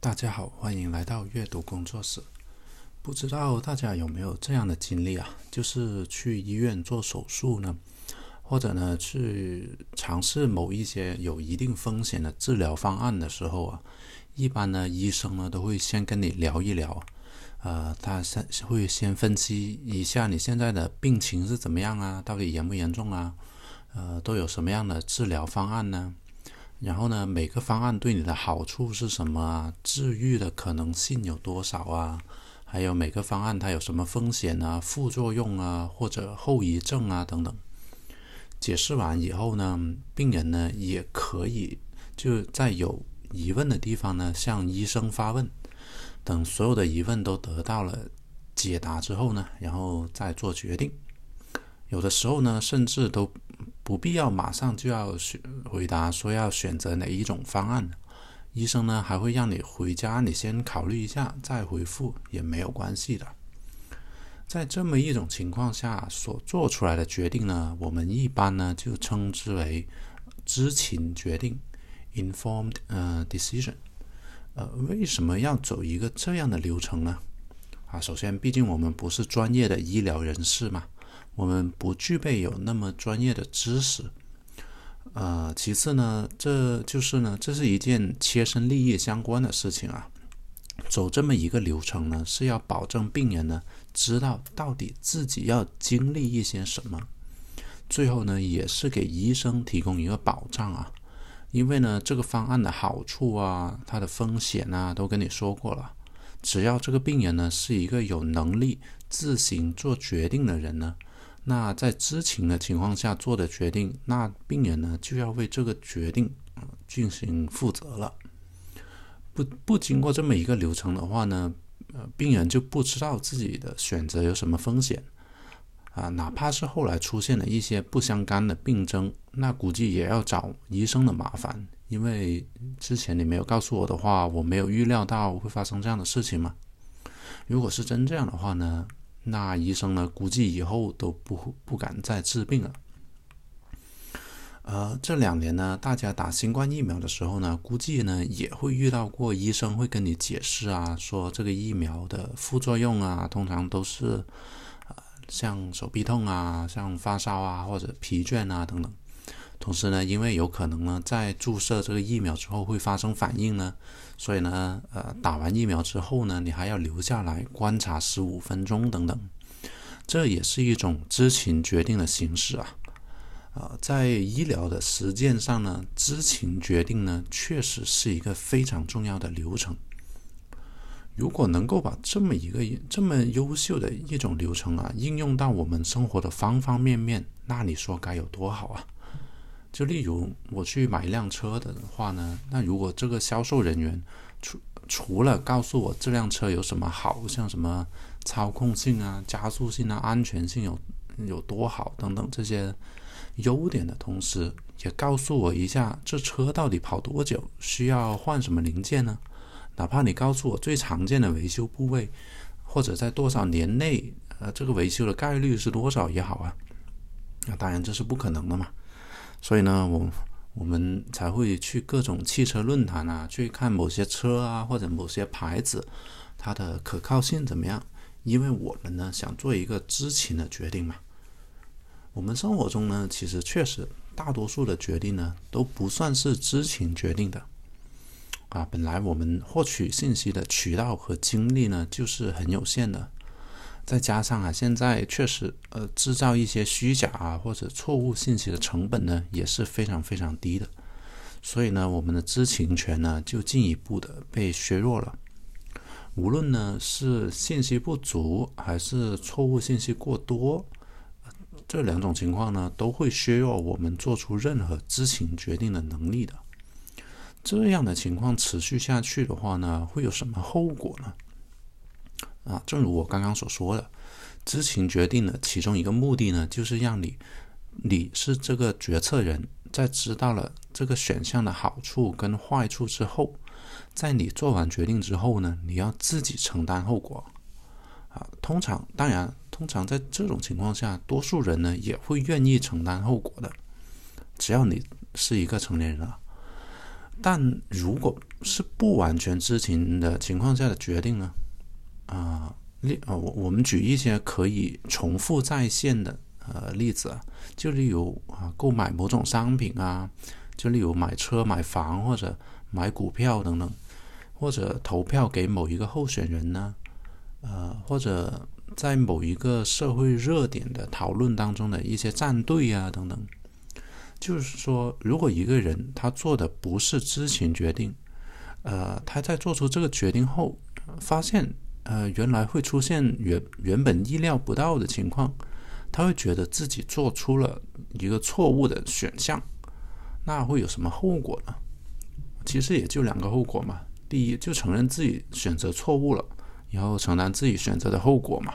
大家好，欢迎来到阅读工作室。不知道大家有没有这样的经历啊？就是去医院做手术呢，或者呢去尝试某一些有一定风险的治疗方案的时候啊，一般呢医生呢都会先跟你聊一聊，呃，他先会先分析一下你现在的病情是怎么样啊，到底严不严重啊？呃，都有什么样的治疗方案呢？然后呢，每个方案对你的好处是什么啊？治愈的可能性有多少啊？还有每个方案它有什么风险啊、副作用啊，或者后遗症啊等等。解释完以后呢，病人呢也可以就在有疑问的地方呢向医生发问。等所有的疑问都得到了解答之后呢，然后再做决定。有的时候呢，甚至都。不必要马上就要选回答说要选择哪一种方案，医生呢还会让你回家，你先考虑一下再回复也没有关系的。在这么一种情况下所做出来的决定呢，我们一般呢就称之为知情决定 （informed 呃 decision）。呃，为什么要走一个这样的流程呢？啊，首先，毕竟我们不是专业的医疗人士嘛。我们不具备有那么专业的知识，呃，其次呢，这就是呢，这是一件切身利益相关的事情啊。走这么一个流程呢，是要保证病人呢知道到底自己要经历一些什么，最后呢，也是给医生提供一个保障啊。因为呢，这个方案的好处啊，它的风险啊，都跟你说过了。只要这个病人呢是一个有能力自行做决定的人呢。那在知情的情况下做的决定，那病人呢就要为这个决定进行负责了。不不经过这么一个流程的话呢，呃，病人就不知道自己的选择有什么风险啊。哪怕是后来出现了一些不相干的病症，那估计也要找医生的麻烦，因为之前你没有告诉我的话，我没有预料到会发生这样的事情嘛。如果是真这样的话呢？那医生呢？估计以后都不不敢再治病了。呃，这两年呢，大家打新冠疫苗的时候呢，估计呢也会遇到过医生会跟你解释啊，说这个疫苗的副作用啊，通常都是呃像手臂痛啊，像发烧啊，或者疲倦啊等等。同时呢，因为有可能呢，在注射这个疫苗之后会发生反应呢，所以呢，呃，打完疫苗之后呢，你还要留下来观察十五分钟等等，这也是一种知情决定的形式啊。呃，在医疗的实践上呢，知情决定呢，确实是一个非常重要的流程。如果能够把这么一个这么优秀的一种流程啊，应用到我们生活的方方面面，那你说该有多好啊！就例如我去买一辆车的话呢，那如果这个销售人员除除了告诉我这辆车有什么好，像什么操控性啊、加速性啊、安全性有有多好等等这些优点的同时，也告诉我一下这车到底跑多久，需要换什么零件呢？哪怕你告诉我最常见的维修部位，或者在多少年内，呃，这个维修的概率是多少也好啊。那当然这是不可能的嘛。所以呢，我我们才会去各种汽车论坛啊，去看某些车啊或者某些牌子，它的可靠性怎么样？因为我们呢想做一个知情的决定嘛。我们生活中呢，其实确实大多数的决定呢都不算是知情决定的啊。本来我们获取信息的渠道和精力呢就是很有限的。再加上啊，现在确实，呃，制造一些虚假啊或者错误信息的成本呢也是非常非常低的，所以呢，我们的知情权呢就进一步的被削弱了。无论呢是信息不足还是错误信息过多，这两种情况呢都会削弱我们做出任何知情决定的能力的。这样的情况持续下去的话呢，会有什么后果呢？啊，正如我刚刚所说的，知情决定的其中一个目的呢，就是让你，你是这个决策人，在知道了这个选项的好处跟坏处之后，在你做完决定之后呢，你要自己承担后果。啊，通常，当然，通常在这种情况下，多数人呢也会愿意承担后果的，只要你是一个成年人啊。但如果是不完全知情的情况下的决定呢？啊，例啊，我我们举一些可以重复再现的呃例子啊，就例如啊，购买某种商品啊，就例如买车、买房或者买股票等等，或者投票给某一个候选人呢，呃，或者在某一个社会热点的讨论当中的一些站队啊等等。就是说，如果一个人他做的不是知情决定，呃，他在做出这个决定后，发现呃原来会出现原原本意料不到的情况，他会觉得自己做出了一个错误的选项，那会有什么后果呢？其实也就两个后果嘛。第一，就承认自己选择错误了，然后承担自己选择的后果嘛。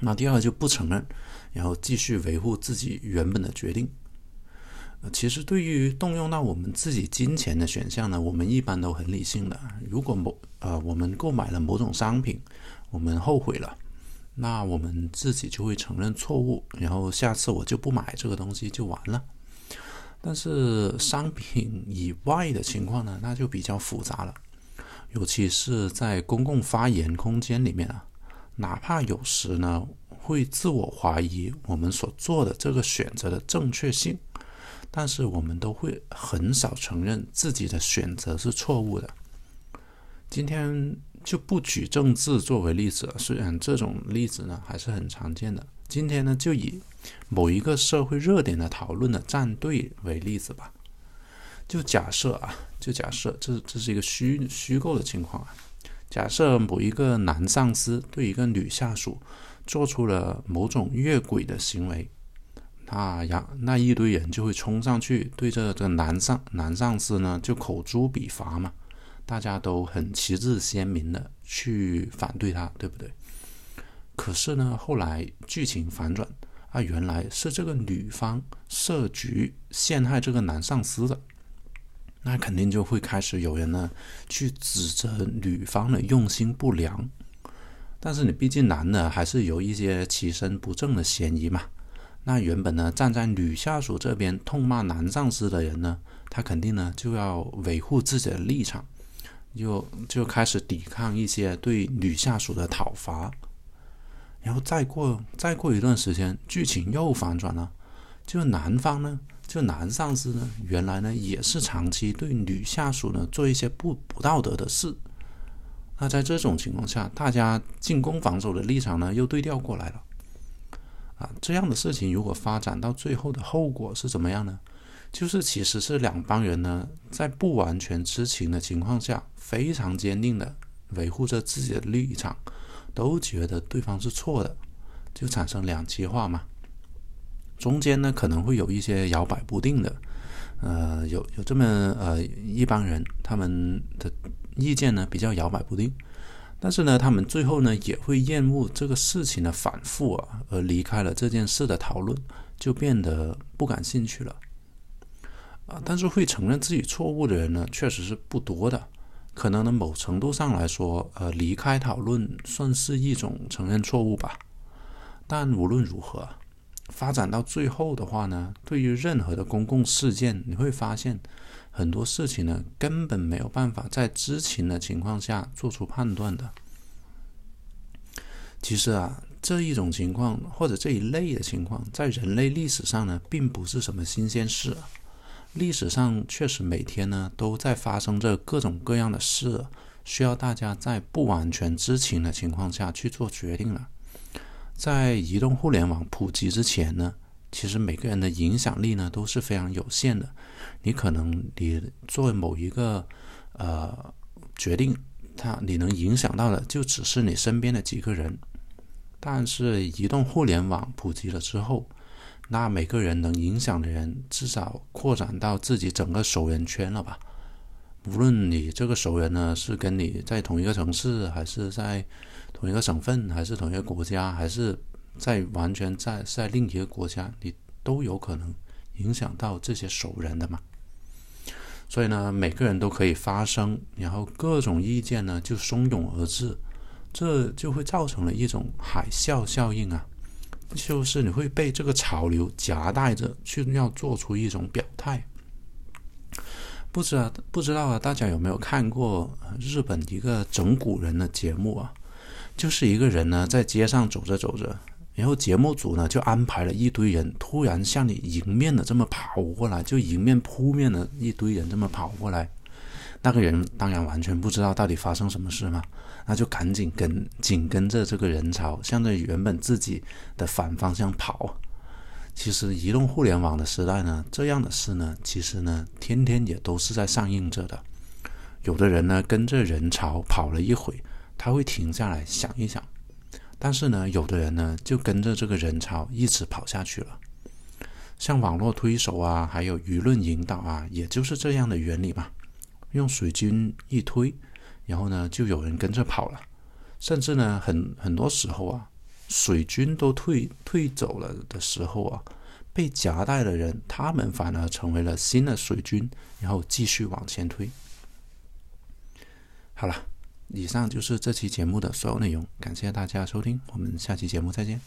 那第二就不承认，然后继续维护自己原本的决定。其实，对于动用到我们自己金钱的选项呢，我们一般都很理性的。如果某呃，我们购买了某种商品，我们后悔了，那我们自己就会承认错误，然后下次我就不买这个东西就完了。但是商品以外的情况呢，那就比较复杂了，尤其是在公共发言空间里面啊，哪怕有时呢会自我怀疑我们所做的这个选择的正确性。但是我们都会很少承认自己的选择是错误的。今天就不举政治作为例子，虽然这种例子呢还是很常见的。今天呢就以某一个社会热点的讨论的站队为例子吧。就假设啊，就假设这这是一个虚虚构的情况啊。假设某一个男上司对一个女下属做出了某种越轨的行为。啊，然那一堆人就会冲上去，对着这个男上男上司呢就口诛笔伐嘛，大家都很旗帜鲜明的去反对他，对不对？可是呢，后来剧情反转啊，原来是这个女方设局陷害这个男上司的，那肯定就会开始有人呢去指责女方的用心不良，但是你毕竟男的还是有一些其身不正的嫌疑嘛。那原本呢，站在女下属这边痛骂男上司的人呢，他肯定呢就要维护自己的立场，就就开始抵抗一些对女下属的讨伐，然后再过再过一段时间，剧情又反转了，就男方呢，就男上司呢，原来呢也是长期对女下属呢做一些不不道德的事，那在这种情况下，大家进攻防守的立场呢又对调过来了。啊，这样的事情如果发展到最后的后果是怎么样呢？就是其实是两帮人呢，在不完全知情的情况下，非常坚定的维护着自己的立场，都觉得对方是错的，就产生两极化嘛。中间呢可能会有一些摇摆不定的，呃，有有这么呃一帮人，他们的意见呢比较摇摆不定。但是呢，他们最后呢也会厌恶这个事情的反复啊，而离开了这件事的讨论，就变得不感兴趣了。啊，但是会承认自己错误的人呢，确实是不多的。可能呢，某程度上来说，呃，离开讨论算是一种承认错误吧。但无论如何，发展到最后的话呢，对于任何的公共事件，你会发现。很多事情呢，根本没有办法在知情的情况下做出判断的。其实啊，这一种情况或者这一类的情况，在人类历史上呢，并不是什么新鲜事。历史上确实每天呢都在发生着各种各样的事，需要大家在不完全知情的情况下去做决定了。在移动互联网普及之前呢，其实每个人的影响力呢都是非常有限的。你可能你做某一个呃决定，它你能影响到的就只是你身边的几个人，但是移动互联网普及了之后，那每个人能影响的人至少扩展到自己整个熟人圈了吧？无论你这个熟人呢是跟你在同一个城市，还是在同一个省份，还是同一个国家，还是在完全在在另一个国家，你都有可能影响到这些熟人的嘛？所以呢，每个人都可以发声，然后各种意见呢就汹涌而至，这就会造成了一种海啸效应啊，就是你会被这个潮流夹带着去要做出一种表态。不知道不知道啊，大家有没有看过日本一个整蛊人的节目啊？就是一个人呢在街上走着走着，然后节目组呢就安排了一堆人突然向你迎面的这么跑过来，就迎面扑面的一堆人这么跑过来。那个人当然完全不知道到底发生什么事嘛，那就赶紧跟紧跟着这个人潮，向着原本自己的反方向跑。其实移动互联网的时代呢，这样的事呢，其实呢，天天也都是在上映着的。有的人呢，跟着人潮跑了一会，他会停下来想一想；但是呢，有的人呢，就跟着这个人潮一直跑下去了。像网络推手啊，还有舆论引导啊，也就是这样的原理嘛。用水军一推，然后呢，就有人跟着跑了，甚至呢，很很多时候啊。水军都退退走了的时候啊，被夹带的人，他们反而成为了新的水军，然后继续往前推。好了，以上就是这期节目的所有内容，感谢大家收听，我们下期节目再见。